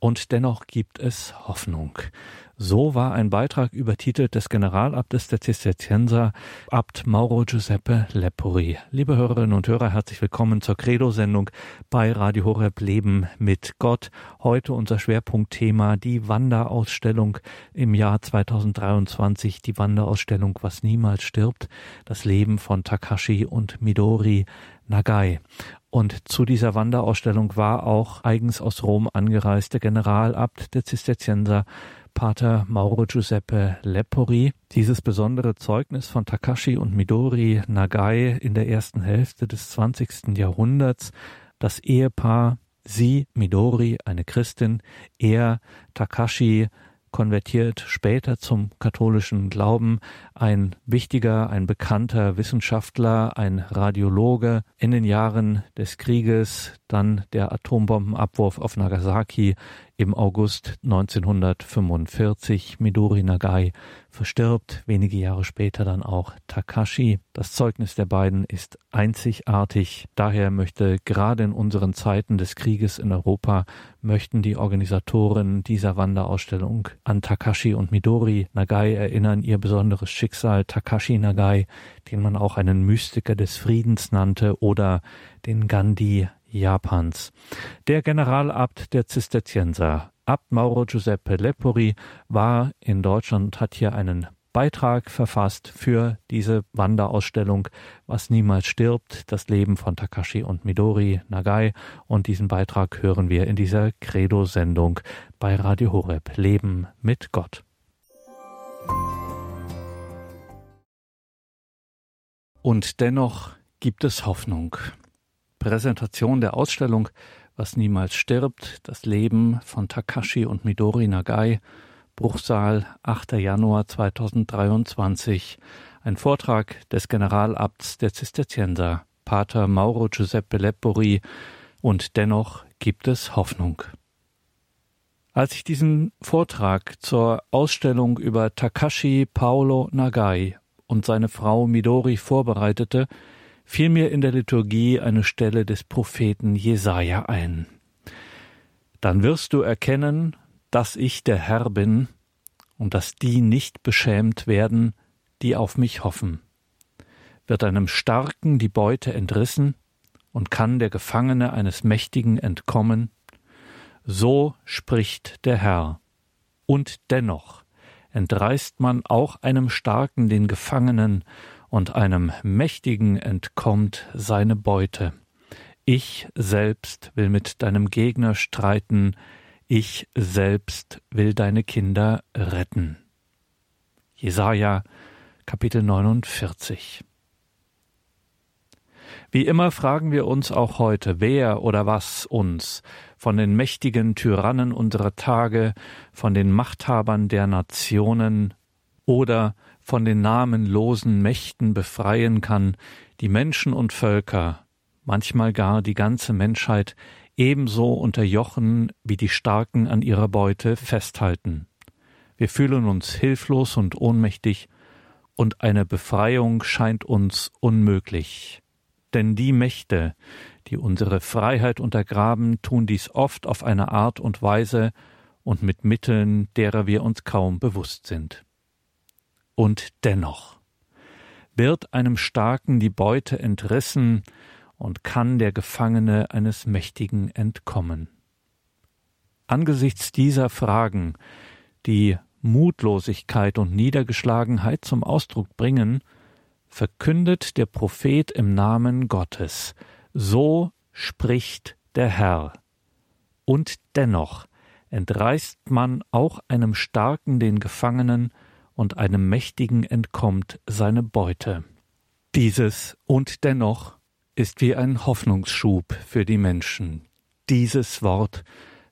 Und dennoch gibt es Hoffnung. So war ein Beitrag übertitelt des Generalabtes der Zisterzienser, Abt Mauro Giuseppe Lepori. Liebe Hörerinnen und Hörer, herzlich willkommen zur Credo-Sendung bei Radio Horeb Leben mit Gott. Heute unser Schwerpunktthema die Wanderausstellung im Jahr 2023, die Wanderausstellung Was niemals stirbt, das Leben von Takashi und Midori Nagai. Und zu dieser Wanderausstellung war auch eigens aus Rom angereiste Generalabt der Zisterzienser Pater Mauro Giuseppe Lepori. Dieses besondere Zeugnis von Takashi und Midori Nagai in der ersten Hälfte des 20. Jahrhunderts, das Ehepaar, sie, Midori, eine Christin, er, Takashi, konvertiert später zum katholischen Glauben, ein wichtiger, ein bekannter Wissenschaftler, ein Radiologe. In den Jahren des Krieges, dann der Atombombenabwurf auf Nagasaki im August 1945 Midori Nagai verstirbt, wenige Jahre später dann auch Takashi. Das Zeugnis der beiden ist einzigartig. Daher möchte gerade in unseren Zeiten des Krieges in Europa möchten die Organisatoren dieser Wanderausstellung an Takashi und Midori Nagai erinnern, ihr besonderes Schicksal Takashi Nagai, den man auch einen Mystiker des Friedens nannte oder den Gandhi Japans. Der Generalabt der Zisterzienser, Abt Mauro Giuseppe Lepori, war in Deutschland und hat hier einen Beitrag verfasst für diese Wanderausstellung Was niemals stirbt, das Leben von Takashi und Midori Nagai. Und diesen Beitrag hören wir in dieser Credo-Sendung bei Radio Horeb Leben mit Gott. Und dennoch gibt es Hoffnung. Präsentation der Ausstellung Was niemals stirbt, das Leben von Takashi und Midori Nagai, Bruchsaal, 8. Januar 2023. Ein Vortrag des Generalabts der Zisterzienser, Pater Mauro Giuseppe Lepori, und dennoch gibt es Hoffnung. Als ich diesen Vortrag zur Ausstellung über Takashi Paolo Nagai und seine Frau Midori vorbereitete, fiel mir in der Liturgie eine Stelle des Propheten Jesaja ein. Dann wirst du erkennen, dass ich der Herr bin und dass die nicht beschämt werden, die auf mich hoffen. Wird einem Starken die Beute entrissen und kann der Gefangene eines Mächtigen entkommen? So spricht der Herr. Und dennoch entreißt man auch einem Starken den Gefangenen und einem Mächtigen entkommt seine Beute. Ich selbst will mit deinem Gegner streiten, ich selbst will deine Kinder retten. Jesaja, Kapitel 49. Wie immer fragen wir uns auch heute, wer oder was uns von den mächtigen Tyrannen unserer Tage, von den Machthabern der Nationen oder von den namenlosen Mächten befreien kann, die Menschen und Völker, manchmal gar die ganze Menschheit, ebenso unterjochen wie die Starken an ihrer Beute festhalten. Wir fühlen uns hilflos und ohnmächtig, und eine Befreiung scheint uns unmöglich. Denn die Mächte, die unsere Freiheit untergraben, tun dies oft auf eine Art und Weise und mit Mitteln, derer wir uns kaum bewusst sind. Und dennoch wird einem Starken die Beute entrissen und kann der Gefangene eines Mächtigen entkommen. Angesichts dieser Fragen, die Mutlosigkeit und Niedergeschlagenheit zum Ausdruck bringen, verkündet der Prophet im Namen Gottes, so spricht der Herr. Und dennoch entreißt man auch einem Starken den Gefangenen und einem Mächtigen entkommt seine Beute. Dieses und dennoch ist wie ein Hoffnungsschub für die Menschen. Dieses Wort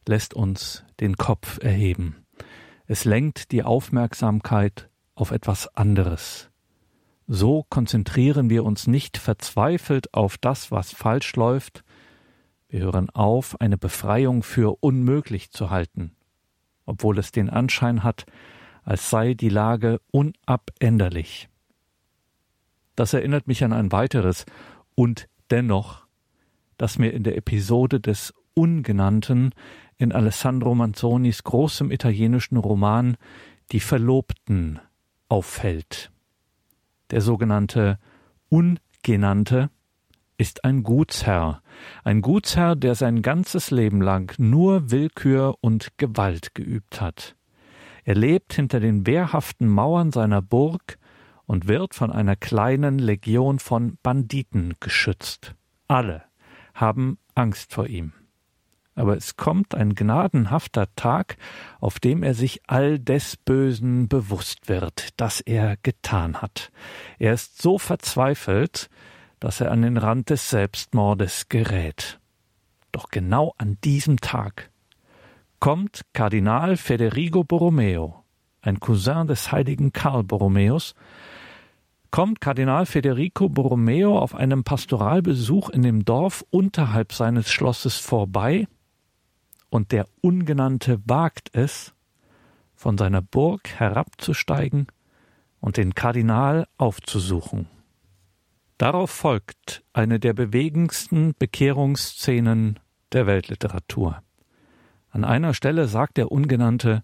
lässt uns den Kopf erheben. Es lenkt die Aufmerksamkeit auf etwas anderes. So konzentrieren wir uns nicht verzweifelt auf das, was falsch läuft, wir hören auf, eine Befreiung für unmöglich zu halten, obwohl es den Anschein hat, als sei die Lage unabänderlich. Das erinnert mich an ein weiteres und dennoch, das mir in der Episode des Ungenannten in Alessandro Manzonis großem italienischen Roman Die Verlobten auffällt. Der sogenannte Ungenannte ist ein Gutsherr, ein Gutsherr, der sein ganzes Leben lang nur Willkür und Gewalt geübt hat. Er lebt hinter den wehrhaften Mauern seiner Burg und wird von einer kleinen Legion von Banditen geschützt. Alle haben Angst vor ihm. Aber es kommt ein gnadenhafter Tag, auf dem er sich all des Bösen bewusst wird, das er getan hat. Er ist so verzweifelt, dass er an den Rand des Selbstmordes gerät. Doch genau an diesem Tag kommt Kardinal Federico Borromeo, ein Cousin des heiligen Karl Borromeus, kommt Kardinal Federico Borromeo auf einem Pastoralbesuch in dem Dorf unterhalb seines Schlosses vorbei und der Ungenannte wagt es, von seiner Burg herabzusteigen und den Kardinal aufzusuchen. Darauf folgt eine der bewegendsten Bekehrungsszenen der Weltliteratur. An einer Stelle sagt der Ungenannte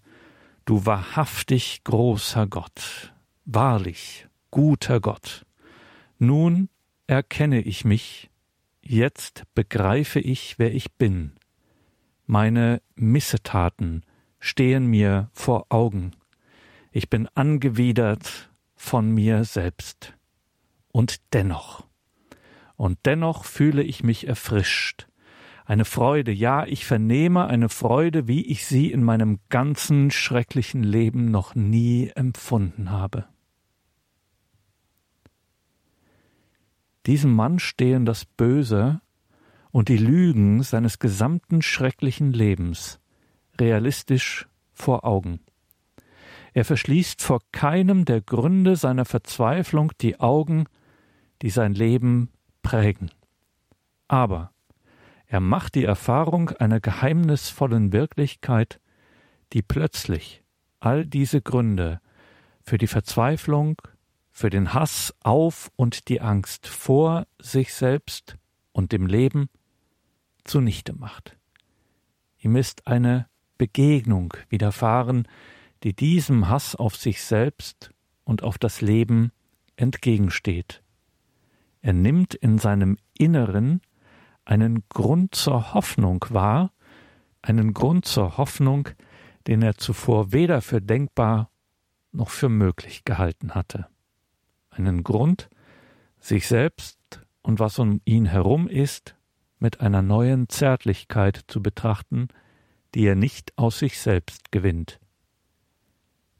Du wahrhaftig großer Gott, wahrlich guter Gott, nun erkenne ich mich, jetzt begreife ich, wer ich bin, meine Missetaten stehen mir vor Augen. Ich bin angewidert von mir selbst. Und dennoch, und dennoch fühle ich mich erfrischt. Eine Freude, ja, ich vernehme eine Freude, wie ich sie in meinem ganzen schrecklichen Leben noch nie empfunden habe. Diesem Mann stehen das Böse und die Lügen seines gesamten schrecklichen Lebens realistisch vor Augen. Er verschließt vor keinem der Gründe seiner Verzweiflung die Augen, die sein Leben prägen. Aber er macht die Erfahrung einer geheimnisvollen Wirklichkeit, die plötzlich all diese Gründe für die Verzweiflung, für den Hass auf und die Angst vor sich selbst und dem Leben zunichte macht. Ihm ist eine Begegnung widerfahren, die diesem Hass auf sich selbst und auf das Leben entgegensteht. Er nimmt in seinem Inneren einen Grund zur Hoffnung wahr, einen Grund zur Hoffnung, den er zuvor weder für denkbar noch für möglich gehalten hatte. Einen Grund, sich selbst und was um ihn herum ist, mit einer neuen Zärtlichkeit zu betrachten, die er nicht aus sich selbst gewinnt.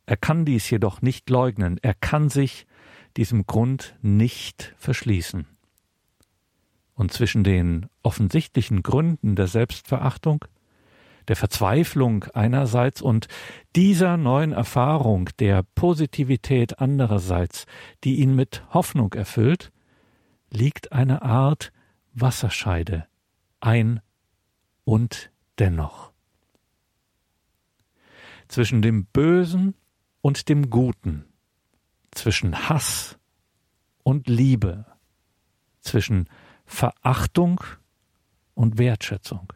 Er kann dies jedoch nicht leugnen, er kann sich diesem Grund nicht verschließen. Und zwischen den offensichtlichen Gründen der Selbstverachtung, der Verzweiflung einerseits und dieser neuen Erfahrung der Positivität andererseits, die ihn mit Hoffnung erfüllt, liegt eine Art Wasserscheide, ein und dennoch. Zwischen dem Bösen und dem Guten, zwischen Hass und Liebe, zwischen Verachtung und Wertschätzung,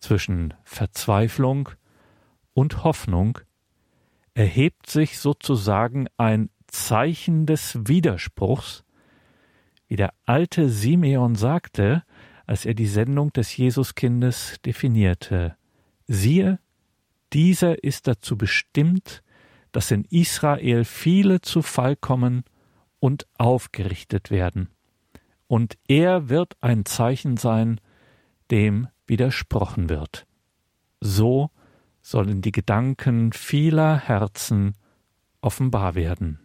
zwischen Verzweiflung und Hoffnung erhebt sich sozusagen ein Zeichen des Widerspruchs, wie der alte Simeon sagte, als er die Sendung des Jesuskindes definierte. Siehe, dieser ist dazu bestimmt, dass in Israel viele zu Fall kommen und aufgerichtet werden. Und er wird ein Zeichen sein, dem widersprochen wird. So sollen die Gedanken vieler Herzen offenbar werden.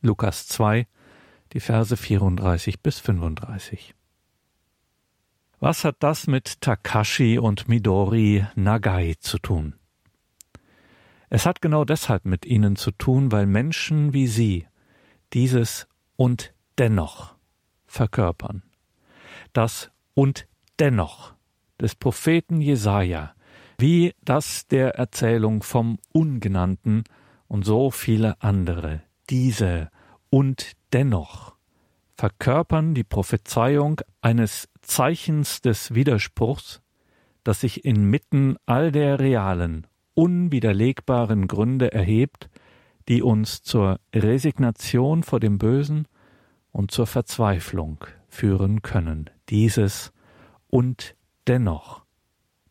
Lukas 2, die Verse 34 bis 35. Was hat das mit Takashi und Midori Nagai zu tun? Es hat genau deshalb mit ihnen zu tun, weil Menschen wie sie dieses und dennoch verkörpern. Das und dennoch des Propheten Jesaja, wie das der Erzählung vom Ungenannten und so viele andere. Diese und dennoch verkörpern die Prophezeiung eines Zeichens des Widerspruchs, das sich inmitten all der realen, unwiderlegbaren Gründe erhebt, die uns zur Resignation vor dem Bösen und zur Verzweiflung führen können. Dieses und dennoch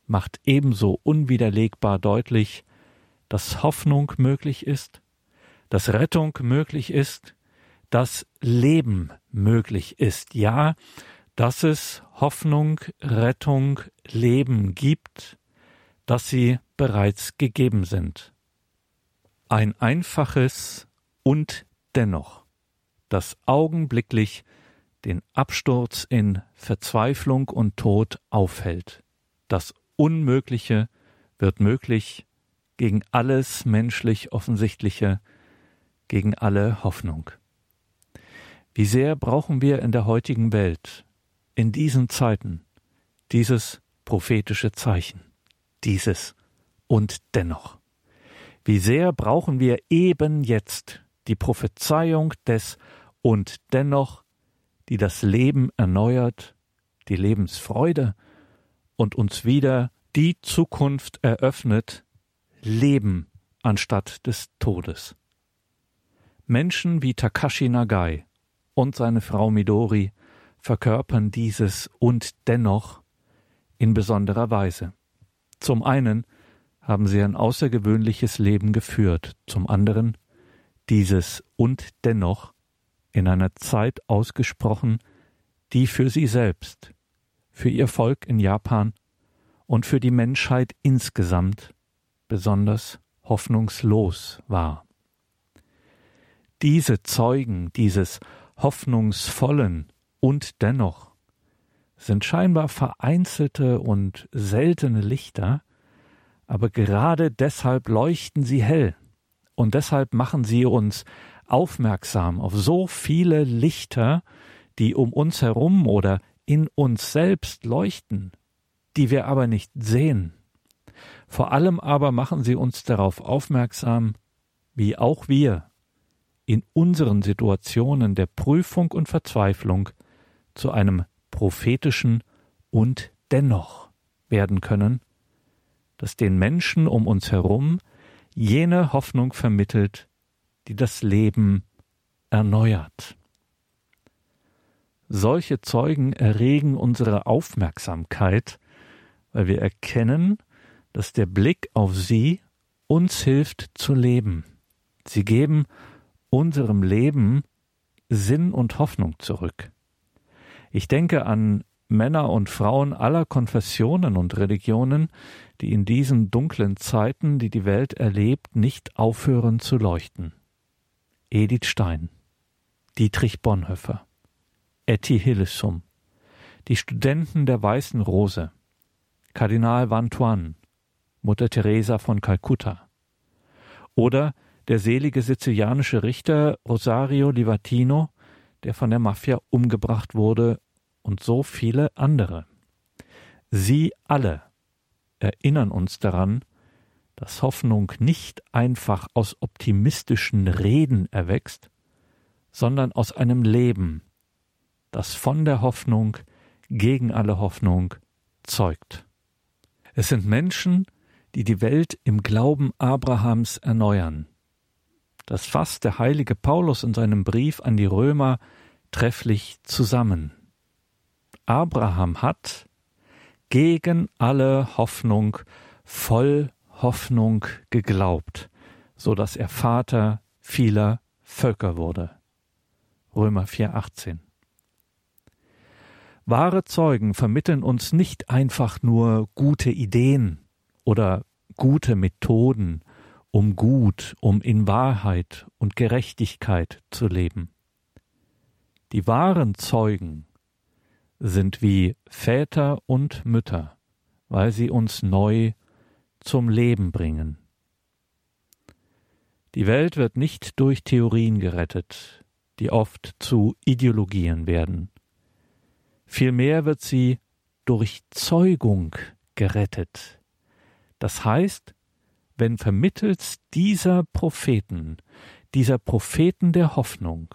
macht ebenso unwiderlegbar deutlich, dass Hoffnung möglich ist, dass Rettung möglich ist, dass Leben möglich ist. Ja, dass es Hoffnung, Rettung, Leben gibt, dass sie bereits gegeben sind. Ein einfaches und dennoch, das augenblicklich den Absturz in Verzweiflung und Tod aufhält. Das Unmögliche wird möglich gegen alles menschlich Offensichtliche, gegen alle Hoffnung. Wie sehr brauchen wir in der heutigen Welt, in diesen Zeiten, dieses prophetische Zeichen, dieses und dennoch. Wie sehr brauchen wir eben jetzt die Prophezeiung des und dennoch, die das Leben erneuert, die Lebensfreude und uns wieder die Zukunft eröffnet, Leben anstatt des Todes. Menschen wie Takashi Nagai und seine Frau Midori verkörpern dieses und dennoch in besonderer Weise. Zum einen haben sie ein außergewöhnliches Leben geführt, zum anderen dieses und dennoch in einer Zeit ausgesprochen, die für sie selbst, für ihr Volk in Japan und für die Menschheit insgesamt besonders hoffnungslos war. Diese Zeugen dieses hoffnungsvollen und dennoch sind scheinbar vereinzelte und seltene Lichter, aber gerade deshalb leuchten sie hell und deshalb machen sie uns aufmerksam auf so viele Lichter, die um uns herum oder in uns selbst leuchten, die wir aber nicht sehen. Vor allem aber machen sie uns darauf aufmerksam, wie auch wir in unseren Situationen der Prüfung und Verzweiflung zu einem prophetischen und dennoch werden können, das den Menschen um uns herum jene Hoffnung vermittelt, die das Leben erneuert. Solche Zeugen erregen unsere Aufmerksamkeit, weil wir erkennen, dass der Blick auf sie uns hilft zu leben. Sie geben unserem Leben Sinn und Hoffnung zurück. Ich denke an Männer und Frauen aller Konfessionen und Religionen, die in diesen dunklen Zeiten, die die Welt erlebt, nicht aufhören zu leuchten. Edith Stein, Dietrich Bonhoeffer, Etty Hillesum, die Studenten der Weißen Rose, Kardinal Van Tuan, Mutter Teresa von Kalkutta oder der selige sizilianische Richter Rosario Livatino, der von der Mafia umgebracht wurde, und so viele andere. Sie alle erinnern uns daran, dass Hoffnung nicht einfach aus optimistischen Reden erwächst, sondern aus einem Leben, das von der Hoffnung gegen alle Hoffnung zeugt. Es sind Menschen, die die Welt im Glauben Abrahams erneuern, das fasst der heilige Paulus in seinem Brief an die Römer trefflich zusammen. Abraham hat gegen alle Hoffnung voll Hoffnung geglaubt, so dass er Vater vieler Völker wurde. Römer 4,18. Wahre Zeugen vermitteln uns nicht einfach nur gute Ideen oder gute Methoden um gut, um in Wahrheit und Gerechtigkeit zu leben. Die wahren Zeugen sind wie Väter und Mütter, weil sie uns neu zum Leben bringen. Die Welt wird nicht durch Theorien gerettet, die oft zu Ideologien werden. Vielmehr wird sie durch Zeugung gerettet. Das heißt, wenn vermittels dieser Propheten, dieser Propheten der Hoffnung,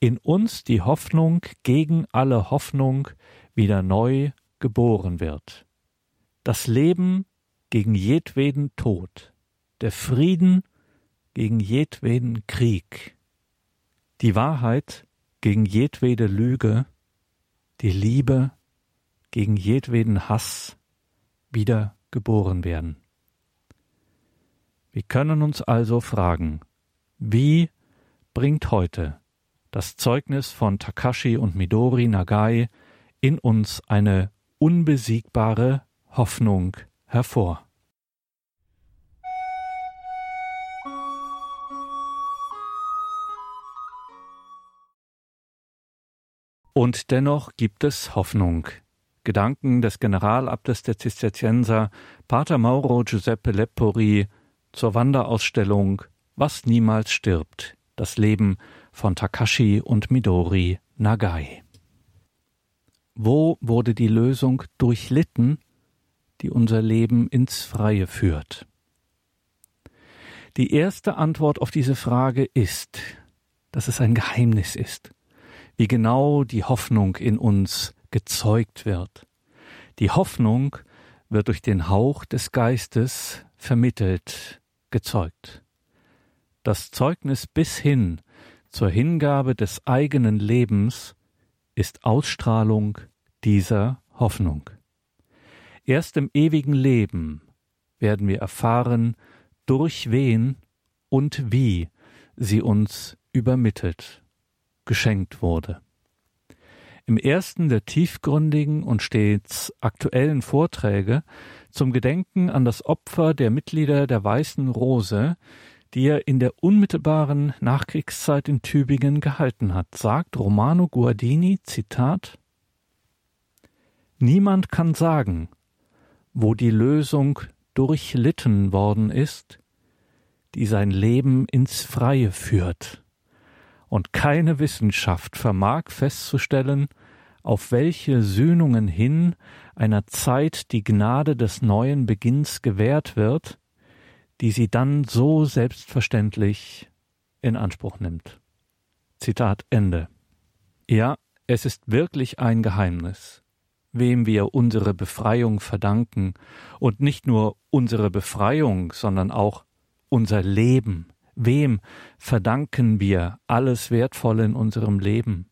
in uns die Hoffnung gegen alle Hoffnung wieder neu geboren wird. Das Leben gegen jedweden Tod, der Frieden gegen jedweden Krieg, die Wahrheit gegen jedwede Lüge, die Liebe gegen jedweden Hass wieder geboren werden. Wir können uns also fragen, wie bringt heute das Zeugnis von Takashi und Midori Nagai in uns eine unbesiegbare Hoffnung hervor. Und dennoch gibt es Hoffnung. Gedanken des Generalabtes der Zisterzienser Pater Mauro Giuseppe Lepori zur Wanderausstellung Was niemals stirbt, das Leben von Takashi und Midori Nagai. Wo wurde die Lösung durchlitten, die unser Leben ins Freie führt? Die erste Antwort auf diese Frage ist, dass es ein Geheimnis ist, wie genau die Hoffnung in uns gezeugt wird. Die Hoffnung wird durch den Hauch des Geistes vermittelt, gezeugt. Das Zeugnis bis hin zur Hingabe des eigenen Lebens ist Ausstrahlung dieser Hoffnung. Erst im ewigen Leben werden wir erfahren, durch wen und wie sie uns übermittelt, geschenkt wurde. Im ersten der tiefgründigen und stets aktuellen Vorträge zum Gedenken an das Opfer der Mitglieder der Weißen Rose die er in der unmittelbaren Nachkriegszeit in Tübingen gehalten hat, sagt Romano Guardini, Zitat, Niemand kann sagen, wo die Lösung durchlitten worden ist, die sein Leben ins Freie führt. Und keine Wissenschaft vermag festzustellen, auf welche Sühnungen hin einer Zeit die Gnade des neuen Beginns gewährt wird, die sie dann so selbstverständlich in Anspruch nimmt. Zitat Ende. Ja, es ist wirklich ein Geheimnis, wem wir unsere Befreiung verdanken, und nicht nur unsere Befreiung, sondern auch unser Leben. Wem verdanken wir alles Wertvolle in unserem Leben?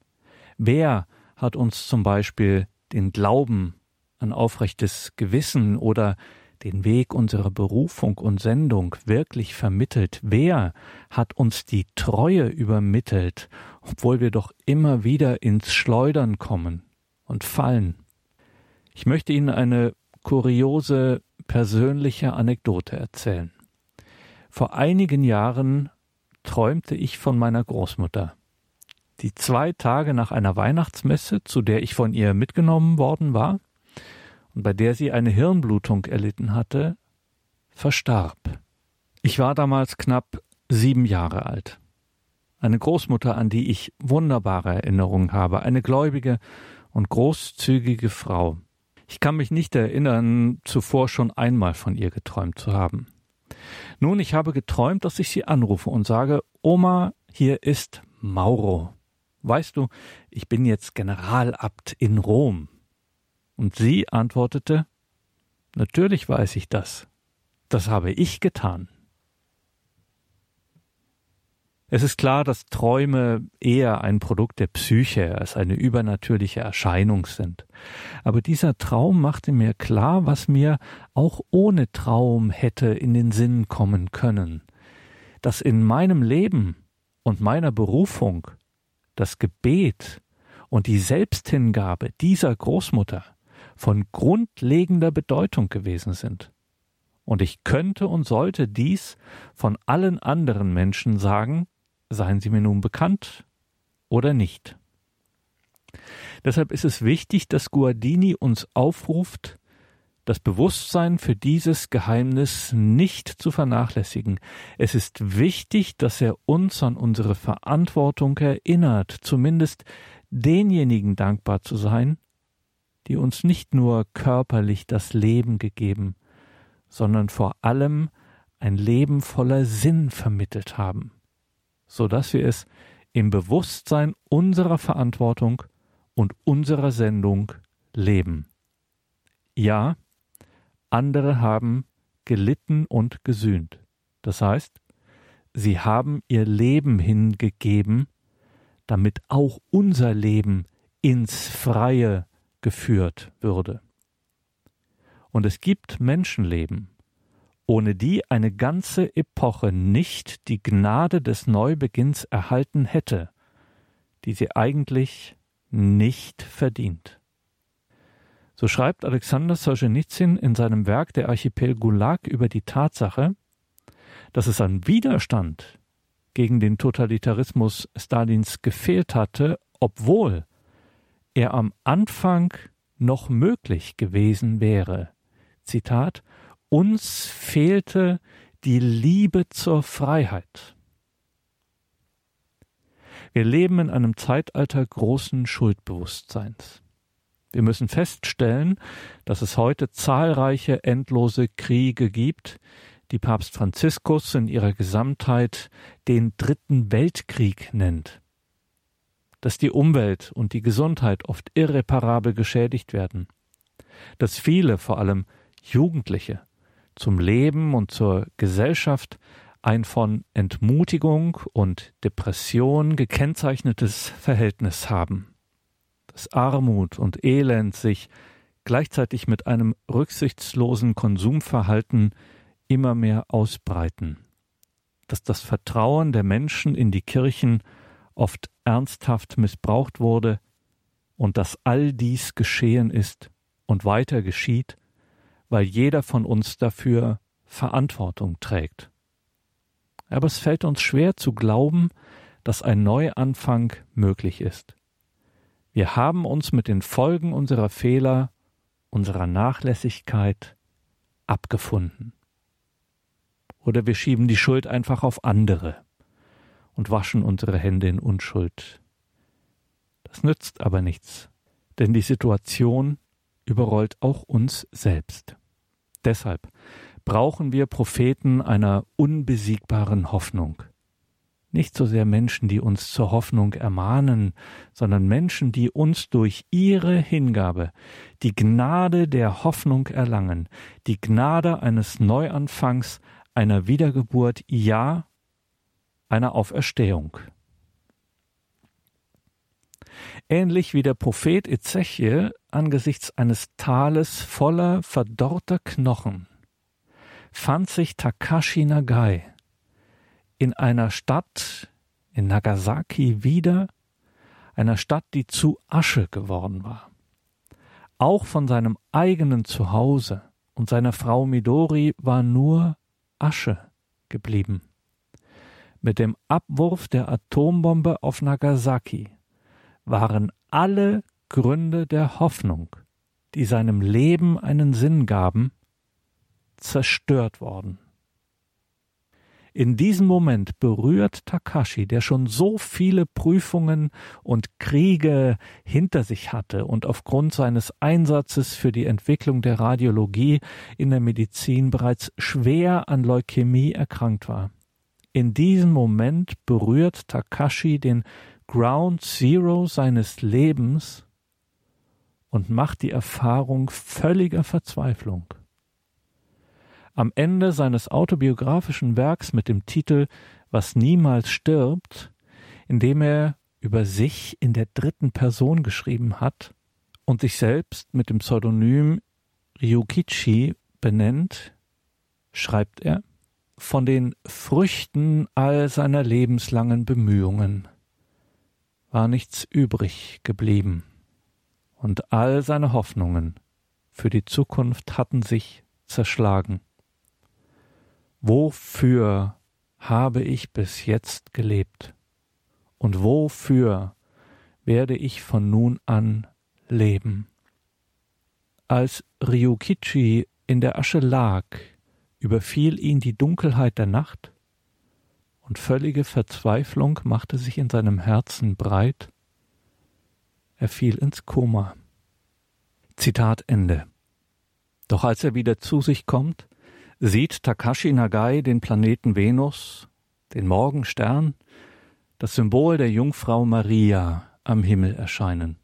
Wer hat uns zum Beispiel den Glauben an aufrechtes Gewissen oder den Weg unserer Berufung und Sendung wirklich vermittelt? Wer hat uns die Treue übermittelt, obwohl wir doch immer wieder ins Schleudern kommen und fallen? Ich möchte Ihnen eine kuriose persönliche Anekdote erzählen. Vor einigen Jahren träumte ich von meiner Großmutter, die zwei Tage nach einer Weihnachtsmesse, zu der ich von ihr mitgenommen worden war, und bei der sie eine Hirnblutung erlitten hatte, verstarb. Ich war damals knapp sieben Jahre alt. Eine Großmutter, an die ich wunderbare Erinnerungen habe, eine gläubige und großzügige Frau. Ich kann mich nicht erinnern, zuvor schon einmal von ihr geträumt zu haben. Nun, ich habe geträumt, dass ich sie anrufe und sage, Oma, hier ist Mauro. Weißt du, ich bin jetzt Generalabt in Rom. Und sie antwortete Natürlich weiß ich das. Das habe ich getan. Es ist klar, dass Träume eher ein Produkt der Psyche als eine übernatürliche Erscheinung sind. Aber dieser Traum machte mir klar, was mir auch ohne Traum hätte in den Sinn kommen können, dass in meinem Leben und meiner Berufung das Gebet und die Selbsthingabe dieser Großmutter von grundlegender Bedeutung gewesen sind. Und ich könnte und sollte dies von allen anderen Menschen sagen, seien sie mir nun bekannt oder nicht. Deshalb ist es wichtig, dass Guardini uns aufruft, das Bewusstsein für dieses Geheimnis nicht zu vernachlässigen. Es ist wichtig, dass er uns an unsere Verantwortung erinnert, zumindest denjenigen dankbar zu sein, die uns nicht nur körperlich das Leben gegeben, sondern vor allem ein Leben voller Sinn vermittelt haben, so dass wir es im Bewusstsein unserer Verantwortung und unserer Sendung leben. Ja, andere haben gelitten und gesühnt. Das heißt, sie haben ihr Leben hingegeben, damit auch unser Leben ins Freie geführt würde. Und es gibt Menschenleben, ohne die eine ganze Epoche nicht die Gnade des Neubeginns erhalten hätte, die sie eigentlich nicht verdient. So schreibt Alexander Solzhenitsyn in seinem Werk Der Archipel Gulag über die Tatsache, dass es an Widerstand gegen den Totalitarismus Stalins gefehlt hatte, obwohl er am Anfang noch möglich gewesen wäre. Zitat Uns fehlte die Liebe zur Freiheit. Wir leben in einem Zeitalter großen Schuldbewusstseins. Wir müssen feststellen, dass es heute zahlreiche endlose Kriege gibt, die Papst Franziskus in ihrer Gesamtheit den Dritten Weltkrieg nennt. Dass die Umwelt und die Gesundheit oft irreparabel geschädigt werden. Dass viele, vor allem Jugendliche, zum Leben und zur Gesellschaft ein von Entmutigung und Depression gekennzeichnetes Verhältnis haben. Dass Armut und Elend sich gleichzeitig mit einem rücksichtslosen Konsumverhalten immer mehr ausbreiten, dass das Vertrauen der Menschen in die Kirchen oft ernsthaft missbraucht wurde und dass all dies geschehen ist und weiter geschieht, weil jeder von uns dafür Verantwortung trägt. Aber es fällt uns schwer zu glauben, dass ein Neuanfang möglich ist. Wir haben uns mit den Folgen unserer Fehler, unserer Nachlässigkeit abgefunden. Oder wir schieben die Schuld einfach auf andere und waschen unsere Hände in Unschuld. Das nützt aber nichts, denn die Situation überrollt auch uns selbst. Deshalb brauchen wir Propheten einer unbesiegbaren Hoffnung. Nicht so sehr Menschen, die uns zur Hoffnung ermahnen, sondern Menschen, die uns durch ihre Hingabe die Gnade der Hoffnung erlangen, die Gnade eines Neuanfangs, einer Wiedergeburt, ja, einer Auferstehung. Ähnlich wie der Prophet Ezechiel angesichts eines Tales voller verdorrter Knochen fand sich Takashi Nagai in einer Stadt in Nagasaki wieder, einer Stadt, die zu Asche geworden war. Auch von seinem eigenen Zuhause und seiner Frau Midori war nur Asche geblieben. Mit dem Abwurf der Atombombe auf Nagasaki waren alle Gründe der Hoffnung, die seinem Leben einen Sinn gaben, zerstört worden. In diesem Moment berührt Takashi, der schon so viele Prüfungen und Kriege hinter sich hatte und aufgrund seines Einsatzes für die Entwicklung der Radiologie in der Medizin bereits schwer an Leukämie erkrankt war. In diesem Moment berührt Takashi den Ground Zero seines Lebens und macht die Erfahrung völliger Verzweiflung. Am Ende seines autobiografischen Werks mit dem Titel Was niemals stirbt, in dem er über sich in der dritten Person geschrieben hat und sich selbst mit dem Pseudonym Ryukichi benennt, schreibt er von den Früchten all seiner lebenslangen Bemühungen war nichts übrig geblieben, und all seine Hoffnungen für die Zukunft hatten sich zerschlagen. Wofür habe ich bis jetzt gelebt? Und wofür werde ich von nun an leben? Als Ryukichi in der Asche lag, überfiel ihn die Dunkelheit der Nacht, und völlige Verzweiflung machte sich in seinem Herzen breit. Er fiel ins Koma. Zitat Ende. Doch als er wieder zu sich kommt, sieht Takashi Nagai den Planeten Venus, den Morgenstern, das Symbol der Jungfrau Maria am Himmel erscheinen.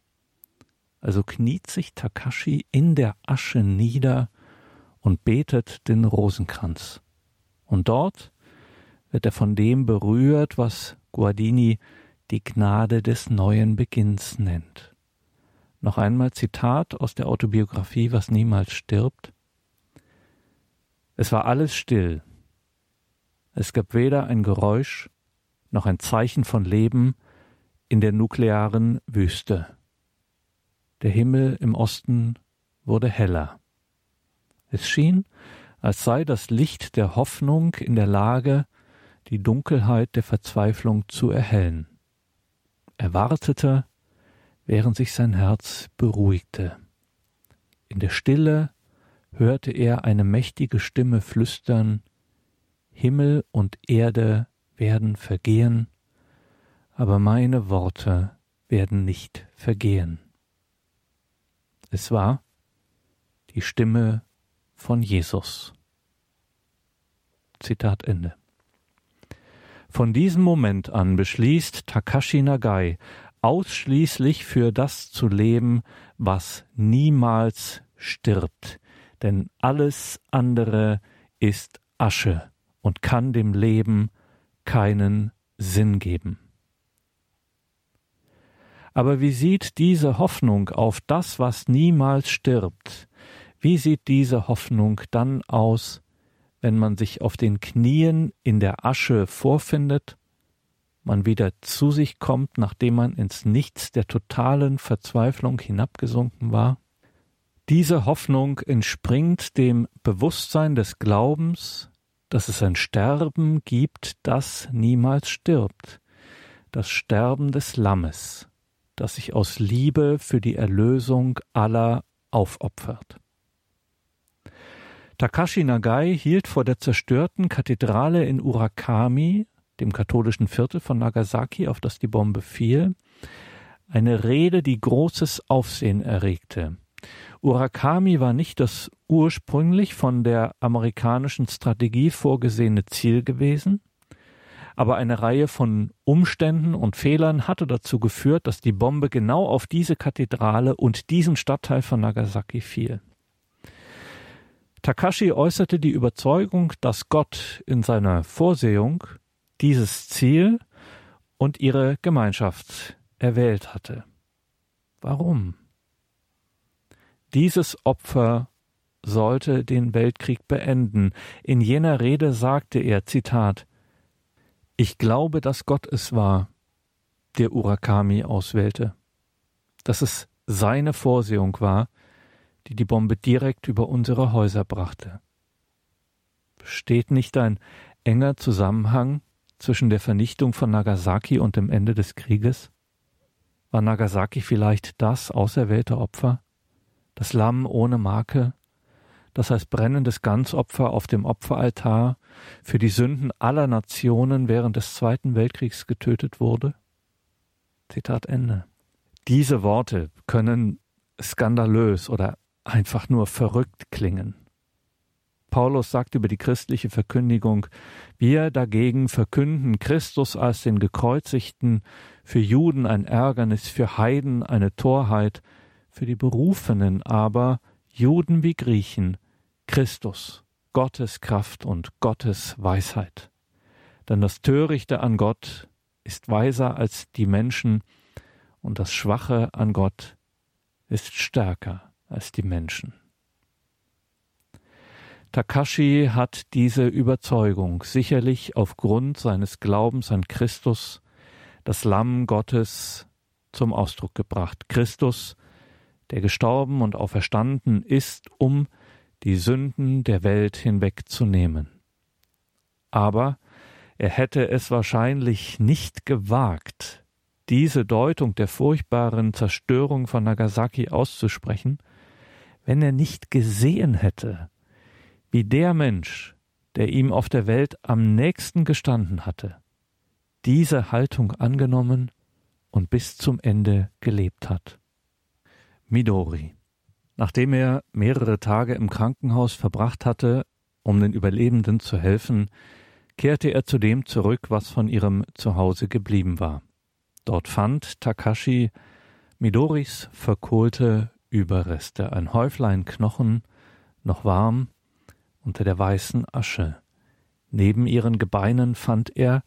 Also kniet sich Takashi in der Asche nieder und betet den Rosenkranz. Und dort wird er von dem berührt, was Guardini die Gnade des neuen Beginns nennt. Noch einmal Zitat aus der Autobiografie Was niemals stirbt. Es war alles still. Es gab weder ein Geräusch noch ein Zeichen von Leben in der nuklearen Wüste. Der Himmel im Osten wurde heller. Es schien, als sei das Licht der Hoffnung in der Lage, die Dunkelheit der Verzweiflung zu erhellen. Er wartete, während sich sein Herz beruhigte. In der Stille hörte er eine mächtige Stimme flüstern Himmel und Erde werden vergehen, aber meine Worte werden nicht vergehen. Es war die Stimme von Jesus. Zitat Ende. Von diesem Moment an beschließt Takashi Nagai, ausschließlich für das zu leben, was niemals stirbt, denn alles andere ist Asche und kann dem Leben keinen Sinn geben. Aber wie sieht diese Hoffnung auf das, was niemals stirbt, wie sieht diese Hoffnung dann aus, wenn man sich auf den Knien in der Asche vorfindet, man wieder zu sich kommt, nachdem man ins Nichts der totalen Verzweiflung hinabgesunken war? Diese Hoffnung entspringt dem Bewusstsein des Glaubens, dass es ein Sterben gibt, das niemals stirbt, das Sterben des Lammes, das sich aus Liebe für die Erlösung aller aufopfert. Takashi Nagai hielt vor der zerstörten Kathedrale in Urakami, dem katholischen Viertel von Nagasaki, auf das die Bombe fiel, eine Rede, die großes Aufsehen erregte. Urakami war nicht das ursprünglich von der amerikanischen Strategie vorgesehene Ziel gewesen, aber eine Reihe von Umständen und Fehlern hatte dazu geführt, dass die Bombe genau auf diese Kathedrale und diesen Stadtteil von Nagasaki fiel. Takashi äußerte die Überzeugung, dass Gott in seiner Vorsehung dieses Ziel und ihre Gemeinschaft erwählt hatte. Warum? Dieses Opfer sollte den Weltkrieg beenden. In jener Rede sagte er, Zitat, Ich glaube, dass Gott es war, der Urakami auswählte, dass es seine Vorsehung war, die die Bombe direkt über unsere Häuser brachte. Besteht nicht ein enger Zusammenhang zwischen der Vernichtung von Nagasaki und dem Ende des Krieges? War Nagasaki vielleicht das auserwählte Opfer, das Lamm ohne Marke, das als brennendes Ganzopfer auf dem Opferaltar für die Sünden aller Nationen während des Zweiten Weltkriegs getötet wurde? Zitat Ende. Diese Worte können skandalös oder einfach nur verrückt klingen. Paulus sagt über die christliche Verkündigung, wir dagegen verkünden Christus als den Gekreuzigten, für Juden ein Ärgernis, für Heiden eine Torheit, für die Berufenen aber, Juden wie Griechen, Christus, Gottes Kraft und Gottes Weisheit. Denn das Törichte an Gott ist weiser als die Menschen, und das Schwache an Gott ist stärker als die Menschen. Takashi hat diese Überzeugung sicherlich aufgrund seines Glaubens an Christus, das Lamm Gottes, zum Ausdruck gebracht. Christus, der gestorben und auferstanden ist, um die Sünden der Welt hinwegzunehmen. Aber er hätte es wahrscheinlich nicht gewagt, diese Deutung der furchtbaren Zerstörung von Nagasaki auszusprechen, wenn er nicht gesehen hätte, wie der Mensch, der ihm auf der Welt am nächsten gestanden hatte, diese Haltung angenommen und bis zum Ende gelebt hat. Midori. Nachdem er mehrere Tage im Krankenhaus verbracht hatte, um den Überlebenden zu helfen, kehrte er zu dem zurück, was von ihrem Zuhause geblieben war. Dort fand Takashi Midoris verkohlte Überreste, ein Häuflein Knochen, noch warm, unter der weißen Asche. Neben ihren Gebeinen fand er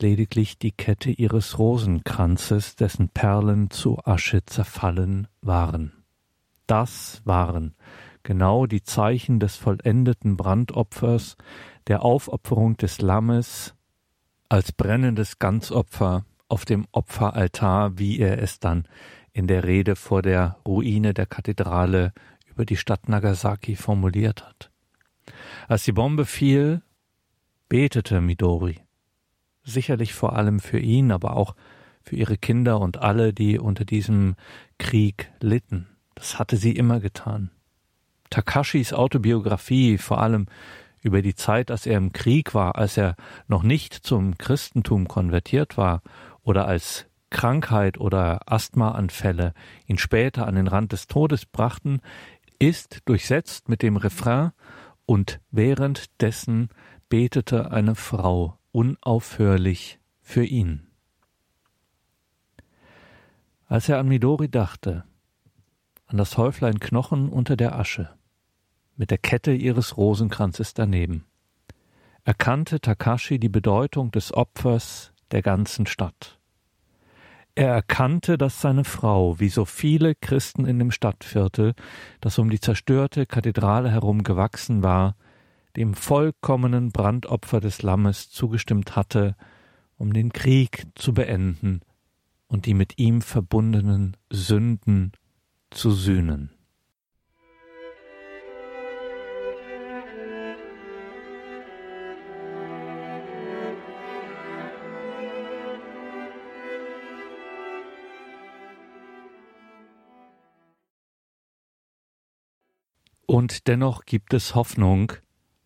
lediglich die Kette ihres Rosenkranzes, dessen Perlen zu Asche zerfallen waren. Das waren genau die Zeichen des vollendeten Brandopfers, der Aufopferung des Lammes als brennendes Ganzopfer auf dem Opferaltar, wie er es dann in der Rede vor der Ruine der Kathedrale über die Stadt Nagasaki formuliert hat. Als die Bombe fiel, betete Midori, sicherlich vor allem für ihn, aber auch für ihre Kinder und alle, die unter diesem Krieg litten. Das hatte sie immer getan. Takashis Autobiografie, vor allem über die Zeit, als er im Krieg war, als er noch nicht zum Christentum konvertiert war oder als Krankheit oder Asthmaanfälle ihn später an den Rand des Todes brachten, ist durchsetzt mit dem Refrain und währenddessen betete eine Frau unaufhörlich für ihn. Als er an Midori dachte, an das Häuflein Knochen unter der Asche, mit der Kette ihres Rosenkranzes daneben, erkannte Takashi die Bedeutung des Opfers der ganzen Stadt. Er erkannte, dass seine Frau, wie so viele Christen in dem Stadtviertel, das um die zerstörte Kathedrale herum gewachsen war, dem vollkommenen Brandopfer des Lammes zugestimmt hatte, um den Krieg zu beenden und die mit ihm verbundenen Sünden zu sühnen. Und dennoch gibt es Hoffnung.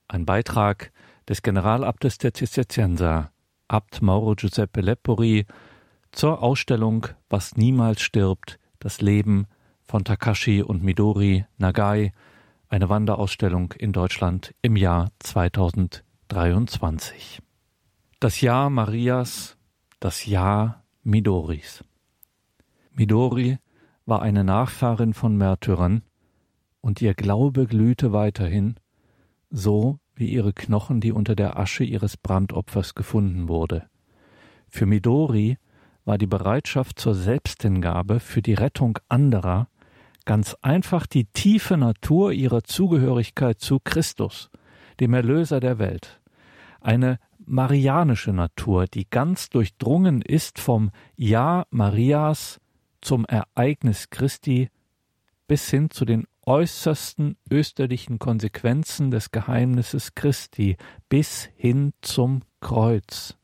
Ein Beitrag des Generalabtes der Zisterzienser, Abt Mauro Giuseppe Lepori, zur Ausstellung Was niemals stirbt, das Leben von Takashi und Midori Nagai, eine Wanderausstellung in Deutschland im Jahr 2023. Das Jahr Marias, das Jahr Midoris. Midori war eine Nachfahrin von Märtyrern, und ihr Glaube glühte weiterhin, so wie ihre Knochen, die unter der Asche ihres Brandopfers gefunden wurde. Für Midori war die Bereitschaft zur Selbsthingabe für die Rettung anderer ganz einfach die tiefe Natur ihrer Zugehörigkeit zu Christus, dem Erlöser der Welt, eine marianische Natur, die ganz durchdrungen ist vom Ja Marias zum Ereignis Christi bis hin zu den äußersten österlichen Konsequenzen des Geheimnisses Christi bis hin zum Kreuz.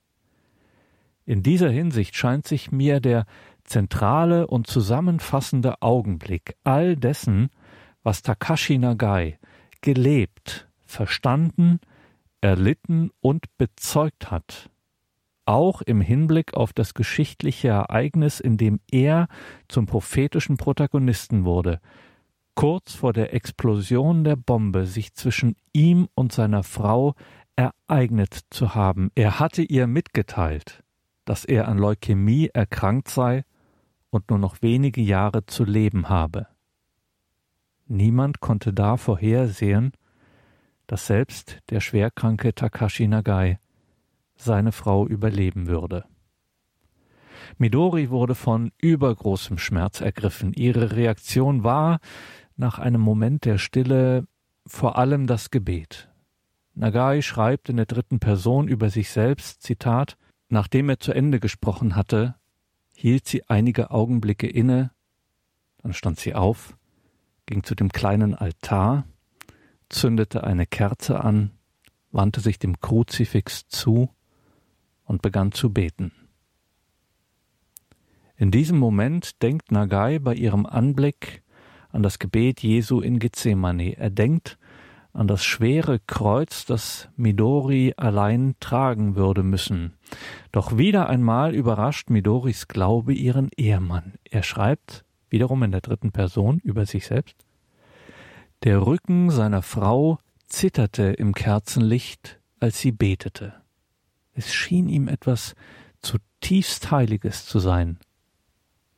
In dieser Hinsicht scheint sich mir der zentrale und zusammenfassende Augenblick all dessen, was Takashi Nagai gelebt, verstanden, erlitten und bezeugt hat, auch im Hinblick auf das geschichtliche Ereignis, in dem er zum prophetischen Protagonisten wurde, kurz vor der Explosion der Bombe sich zwischen ihm und seiner Frau ereignet zu haben. Er hatte ihr mitgeteilt, dass er an Leukämie erkrankt sei und nur noch wenige Jahre zu leben habe. Niemand konnte da vorhersehen, dass selbst der schwerkranke Takashi Nagai seine Frau überleben würde. Midori wurde von übergroßem Schmerz ergriffen. Ihre Reaktion war, nach einem Moment der Stille vor allem das Gebet. Nagai schreibt in der dritten Person über sich selbst, Zitat, nachdem er zu Ende gesprochen hatte, hielt sie einige Augenblicke inne, dann stand sie auf, ging zu dem kleinen Altar, zündete eine Kerze an, wandte sich dem Kruzifix zu und begann zu beten. In diesem Moment denkt Nagai bei ihrem Anblick an das Gebet Jesu in Gethsemane. Er denkt an das schwere Kreuz, das Midori allein tragen würde müssen. Doch wieder einmal überrascht Midoris Glaube ihren Ehemann. Er schreibt, wiederum in der dritten Person, über sich selbst, der Rücken seiner Frau zitterte im Kerzenlicht, als sie betete. Es schien ihm etwas zutiefst Heiliges zu sein.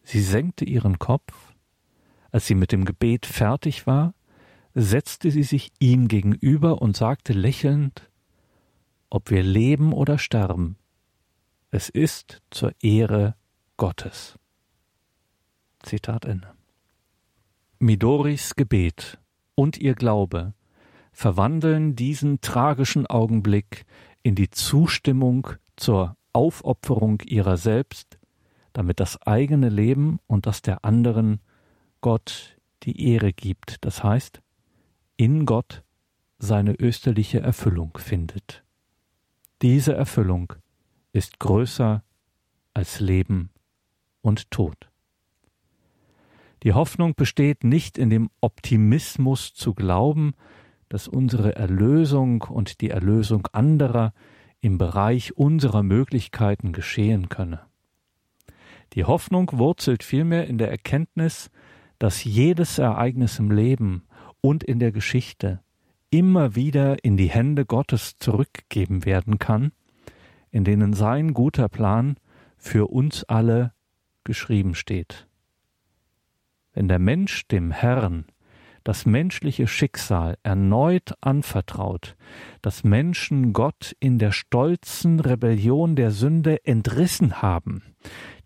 Sie senkte ihren Kopf als sie mit dem Gebet fertig war, setzte sie sich ihm gegenüber und sagte lächelnd Ob wir leben oder sterben, es ist zur Ehre Gottes. Zitat Ende. Midoris Gebet und ihr Glaube verwandeln diesen tragischen Augenblick in die Zustimmung zur Aufopferung ihrer selbst, damit das eigene Leben und das der anderen Gott die Ehre gibt, das heißt, in Gott seine österliche Erfüllung findet. Diese Erfüllung ist größer als Leben und Tod. Die Hoffnung besteht nicht in dem Optimismus zu glauben, dass unsere Erlösung und die Erlösung anderer im Bereich unserer Möglichkeiten geschehen könne. Die Hoffnung wurzelt vielmehr in der Erkenntnis, dass jedes Ereignis im Leben und in der Geschichte immer wieder in die Hände Gottes zurückgegeben werden kann, in denen sein guter Plan für uns alle geschrieben steht. Wenn der Mensch dem Herrn das menschliche Schicksal erneut anvertraut, dass Menschen Gott in der stolzen Rebellion der Sünde entrissen haben,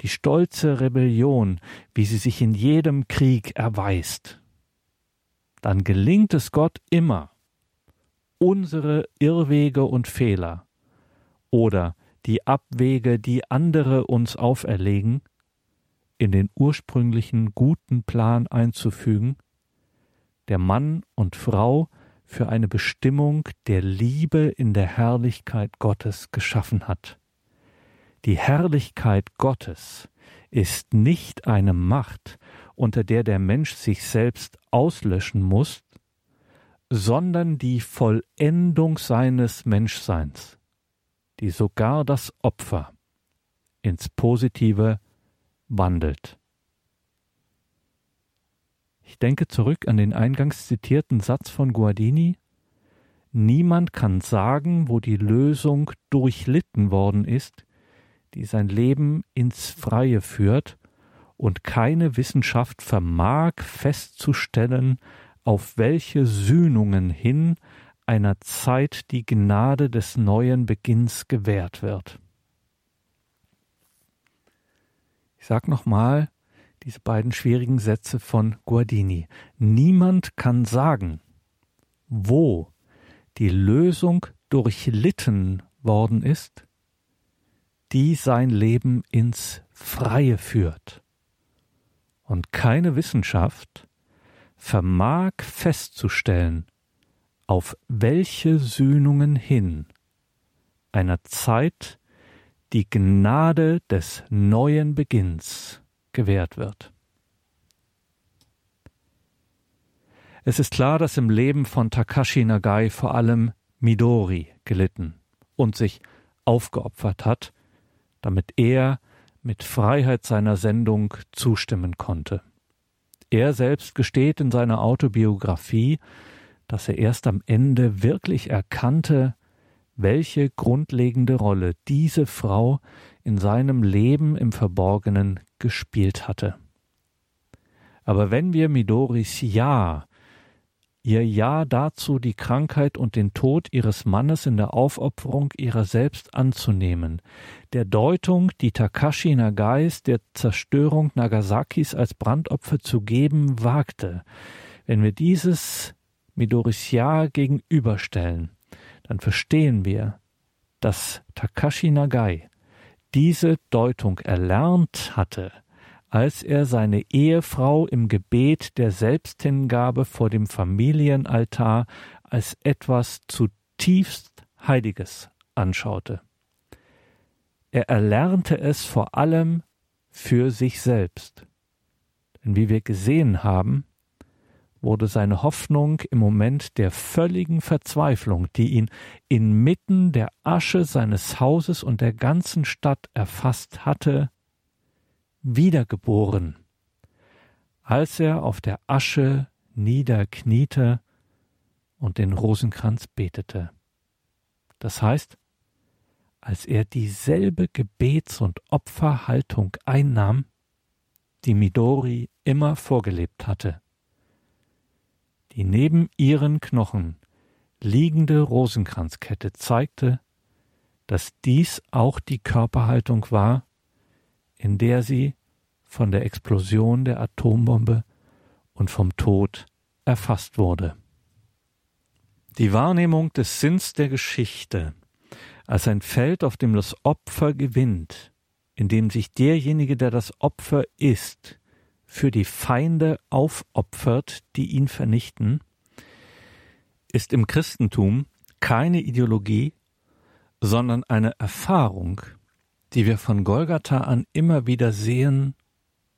die stolze Rebellion, wie sie sich in jedem Krieg erweist, dann gelingt es Gott immer, unsere Irrwege und Fehler oder die Abwege, die andere uns auferlegen, in den ursprünglichen guten Plan einzufügen, der Mann und Frau für eine Bestimmung der Liebe in der Herrlichkeit Gottes geschaffen hat. Die Herrlichkeit Gottes ist nicht eine Macht, unter der der Mensch sich selbst auslöschen muss, sondern die Vollendung seines Menschseins, die sogar das Opfer ins Positive wandelt. Ich denke zurück an den eingangs zitierten Satz von Guardini Niemand kann sagen, wo die Lösung durchlitten worden ist, die sein Leben ins Freie führt, und keine Wissenschaft vermag festzustellen, auf welche Sühnungen hin einer Zeit die Gnade des neuen Beginns gewährt wird. Ich sag nochmal, diese beiden schwierigen Sätze von Guardini. Niemand kann sagen, wo die Lösung durchlitten worden ist, die sein Leben ins Freie führt. Und keine Wissenschaft vermag festzustellen, auf welche Sühnungen hin einer Zeit die Gnade des neuen Beginns gewährt wird. Es ist klar, dass im Leben von Takashi Nagai vor allem Midori gelitten und sich aufgeopfert hat, damit er mit Freiheit seiner Sendung zustimmen konnte. Er selbst gesteht in seiner Autobiografie, dass er erst am Ende wirklich erkannte, welche grundlegende Rolle diese Frau in seinem Leben im Verborgenen gespielt hatte. Aber wenn wir Midoris Ja, ihr Ja dazu, die Krankheit und den Tod ihres Mannes in der Aufopferung ihrer selbst anzunehmen, der Deutung, die Takashi Nagais der Zerstörung Nagasakis als Brandopfer zu geben wagte, wenn wir dieses Midoris Ja gegenüberstellen, dann verstehen wir, dass Takashi Nagai diese Deutung erlernt hatte, als er seine Ehefrau im Gebet der Selbsthingabe vor dem Familienaltar als etwas zutiefst Heiliges anschaute. Er erlernte es vor allem für sich selbst. Denn wie wir gesehen haben, wurde seine Hoffnung im Moment der völligen Verzweiflung, die ihn inmitten der Asche seines Hauses und der ganzen Stadt erfasst hatte, wiedergeboren, als er auf der Asche niederkniete und den Rosenkranz betete. Das heißt, als er dieselbe Gebets- und Opferhaltung einnahm, die Midori immer vorgelebt hatte Die neben ihren Knochen liegende Rosenkranzkette zeigte, dass dies auch die Körperhaltung war, in der sie von der Explosion der Atombombe und vom Tod erfasst wurde. Die Wahrnehmung des Sinns der Geschichte als ein Feld, auf dem das Opfer gewinnt, in dem sich derjenige, der das Opfer ist, für die Feinde aufopfert, die ihn vernichten, ist im Christentum keine Ideologie, sondern eine Erfahrung, die wir von Golgatha an immer wieder sehen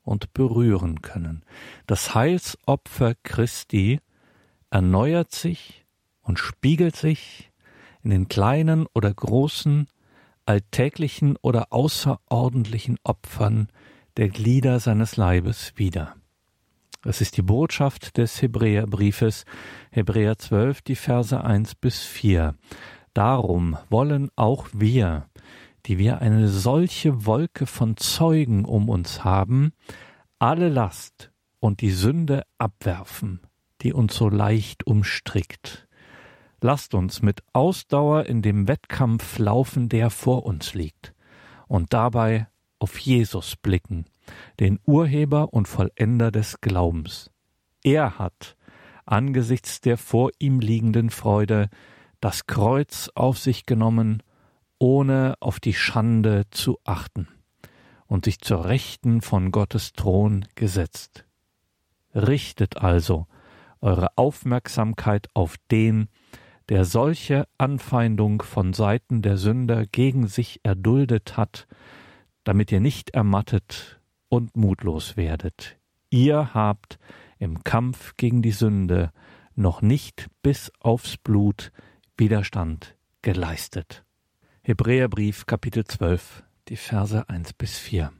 und berühren können. Das Heilsopfer Christi erneuert sich und spiegelt sich in den kleinen oder großen, alltäglichen oder außerordentlichen Opfern der Glieder seines Leibes wider. Das ist die Botschaft des Hebräerbriefes, Hebräer 12, die Verse 1 bis 4. Darum wollen auch wir, die wir eine solche Wolke von Zeugen um uns haben, alle Last und die Sünde abwerfen, die uns so leicht umstrickt. Lasst uns mit Ausdauer in dem Wettkampf laufen, der vor uns liegt, und dabei auf Jesus blicken, den Urheber und Vollender des Glaubens. Er hat, angesichts der vor ihm liegenden Freude, das Kreuz auf sich genommen, ohne auf die Schande zu achten, und sich zur Rechten von Gottes Thron gesetzt. Richtet also eure Aufmerksamkeit auf den, der solche Anfeindung von Seiten der Sünder gegen sich erduldet hat, damit ihr nicht ermattet und mutlos werdet. Ihr habt im Kampf gegen die Sünde noch nicht bis aufs Blut Widerstand geleistet. Hebräerbrief Kapitel 12, die Verse 1 bis 4.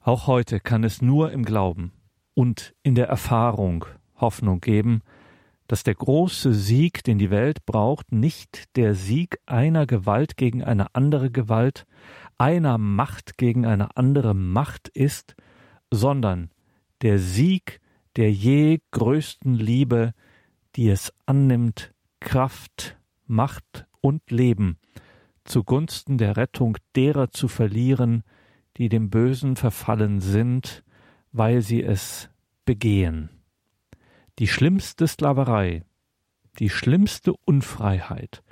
Auch heute kann es nur im Glauben und in der Erfahrung Hoffnung geben, dass der große Sieg, den die Welt braucht, nicht der Sieg einer Gewalt gegen eine andere Gewalt, einer Macht gegen eine andere Macht ist, sondern der Sieg der je größten Liebe, die es annimmt, Kraft, Macht und Leben zugunsten der Rettung derer zu verlieren, die dem Bösen verfallen sind, weil sie es begehen. Die schlimmste Sklaverei, die schlimmste Unfreiheit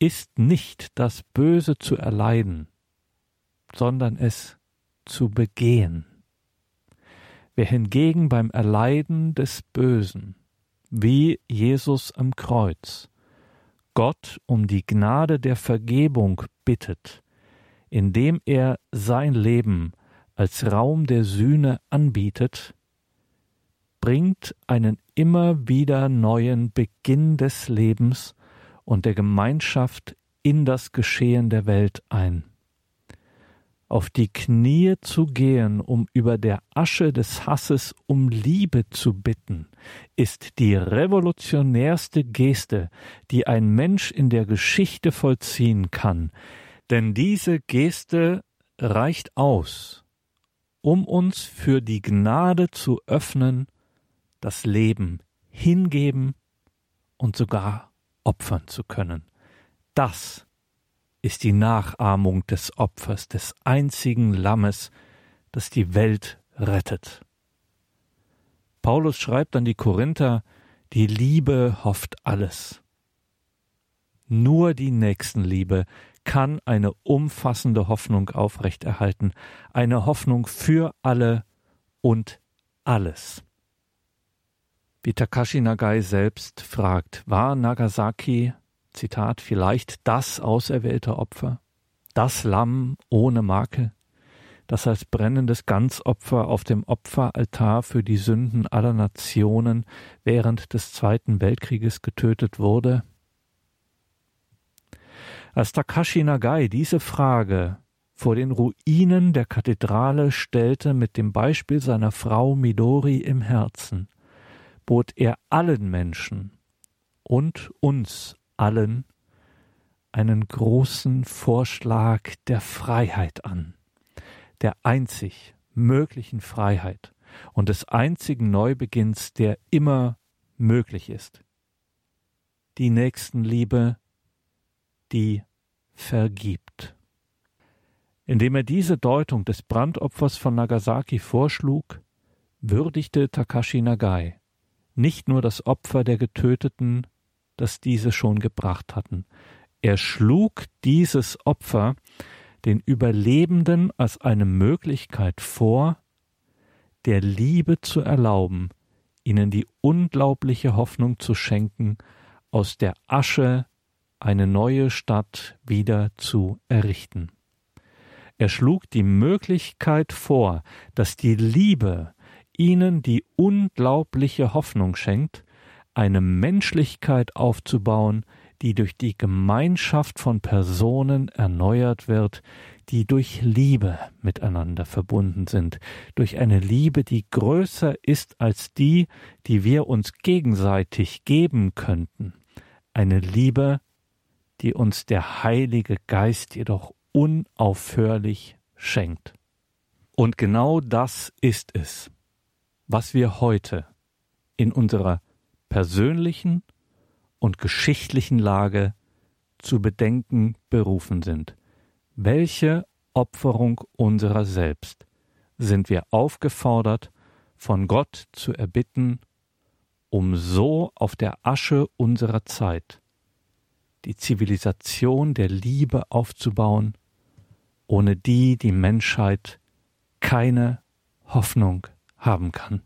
ist nicht das Böse zu erleiden, sondern es zu begehen. Wer hingegen beim Erleiden des Bösen wie Jesus am Kreuz, Gott um die Gnade der Vergebung bittet, indem er sein Leben als Raum der Sühne anbietet, bringt einen immer wieder neuen Beginn des Lebens und der Gemeinschaft in das Geschehen der Welt ein. Auf die Knie zu gehen, um über der Asche des Hasses um Liebe zu bitten, ist die revolutionärste Geste, die ein Mensch in der Geschichte vollziehen kann, denn diese Geste reicht aus, um uns für die Gnade zu öffnen, das Leben hingeben und sogar opfern zu können. Das ist die Nachahmung des Opfers, des einzigen Lammes, das die Welt rettet. Paulus schreibt an die Korinther, die Liebe hofft alles. Nur die Nächstenliebe kann eine umfassende Hoffnung aufrechterhalten, eine Hoffnung für alle und alles. Wie Takashi Nagai selbst fragt, war Nagasaki Zitat, vielleicht das auserwählte Opfer, das Lamm ohne Makel, das als brennendes Ganzopfer auf dem Opferaltar für die Sünden aller Nationen während des Zweiten Weltkrieges getötet wurde? Als Takashi Nagai diese Frage vor den Ruinen der Kathedrale stellte mit dem Beispiel seiner Frau Midori im Herzen, bot er allen Menschen und uns allen einen großen Vorschlag der Freiheit an, der einzig möglichen Freiheit und des einzigen Neubeginns, der immer möglich ist. Die Nächstenliebe, die vergibt. Indem er diese Deutung des Brandopfers von Nagasaki vorschlug, würdigte Takashi Nagai nicht nur das Opfer der Getöteten, das diese schon gebracht hatten, er schlug dieses Opfer den Überlebenden als eine Möglichkeit vor, der Liebe zu erlauben, ihnen die unglaubliche Hoffnung zu schenken, aus der Asche eine neue Stadt wieder zu errichten. Er schlug die Möglichkeit vor, dass die Liebe ihnen die unglaubliche Hoffnung schenkt, eine Menschlichkeit aufzubauen, die durch die Gemeinschaft von Personen erneuert wird, die durch Liebe miteinander verbunden sind, durch eine Liebe, die größer ist als die, die wir uns gegenseitig geben könnten, eine Liebe, die uns der Heilige Geist jedoch unaufhörlich schenkt. Und genau das ist es, was wir heute in unserer persönlichen und geschichtlichen Lage zu bedenken berufen sind. Welche Opferung unserer selbst sind wir aufgefordert, von Gott zu erbitten, um so auf der Asche unserer Zeit die Zivilisation der Liebe aufzubauen, ohne die die Menschheit keine Hoffnung haben kann.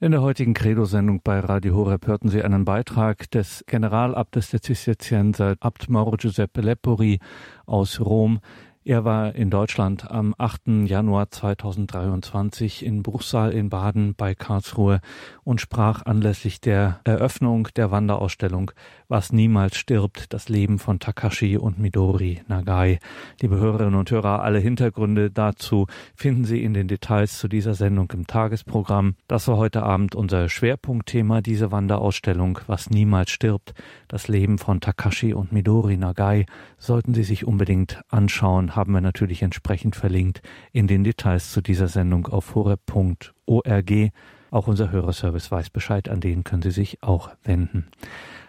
In der heutigen Credo-Sendung bei Radio Horeb hörten Sie einen Beitrag des Generalabtes der Zisterzienser Abt Mauro Giuseppe Lepori aus Rom, er war in Deutschland am 8. Januar 2023 in Bruchsal in Baden bei Karlsruhe und sprach anlässlich der Eröffnung der Wanderausstellung Was niemals stirbt, das Leben von Takashi und Midori Nagai. Liebe Hörerinnen und Hörer, alle Hintergründe dazu finden Sie in den Details zu dieser Sendung im Tagesprogramm. Das war heute Abend unser Schwerpunktthema, diese Wanderausstellung Was niemals stirbt, das Leben von Takashi und Midori Nagai. Sollten Sie sich unbedingt anschauen haben wir natürlich entsprechend verlinkt in den Details zu dieser Sendung auf horeb.org. Auch unser Hörerservice weiß Bescheid, an den können Sie sich auch wenden.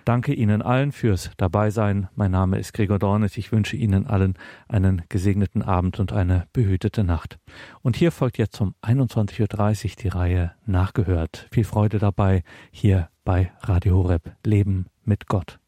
Danke Ihnen allen fürs Dabeisein. Mein Name ist Gregor Dornes. Ich wünsche Ihnen allen einen gesegneten Abend und eine behütete Nacht. Und hier folgt jetzt um 21.30 Uhr die Reihe Nachgehört. Viel Freude dabei hier bei Radio Horeb Leben mit Gott.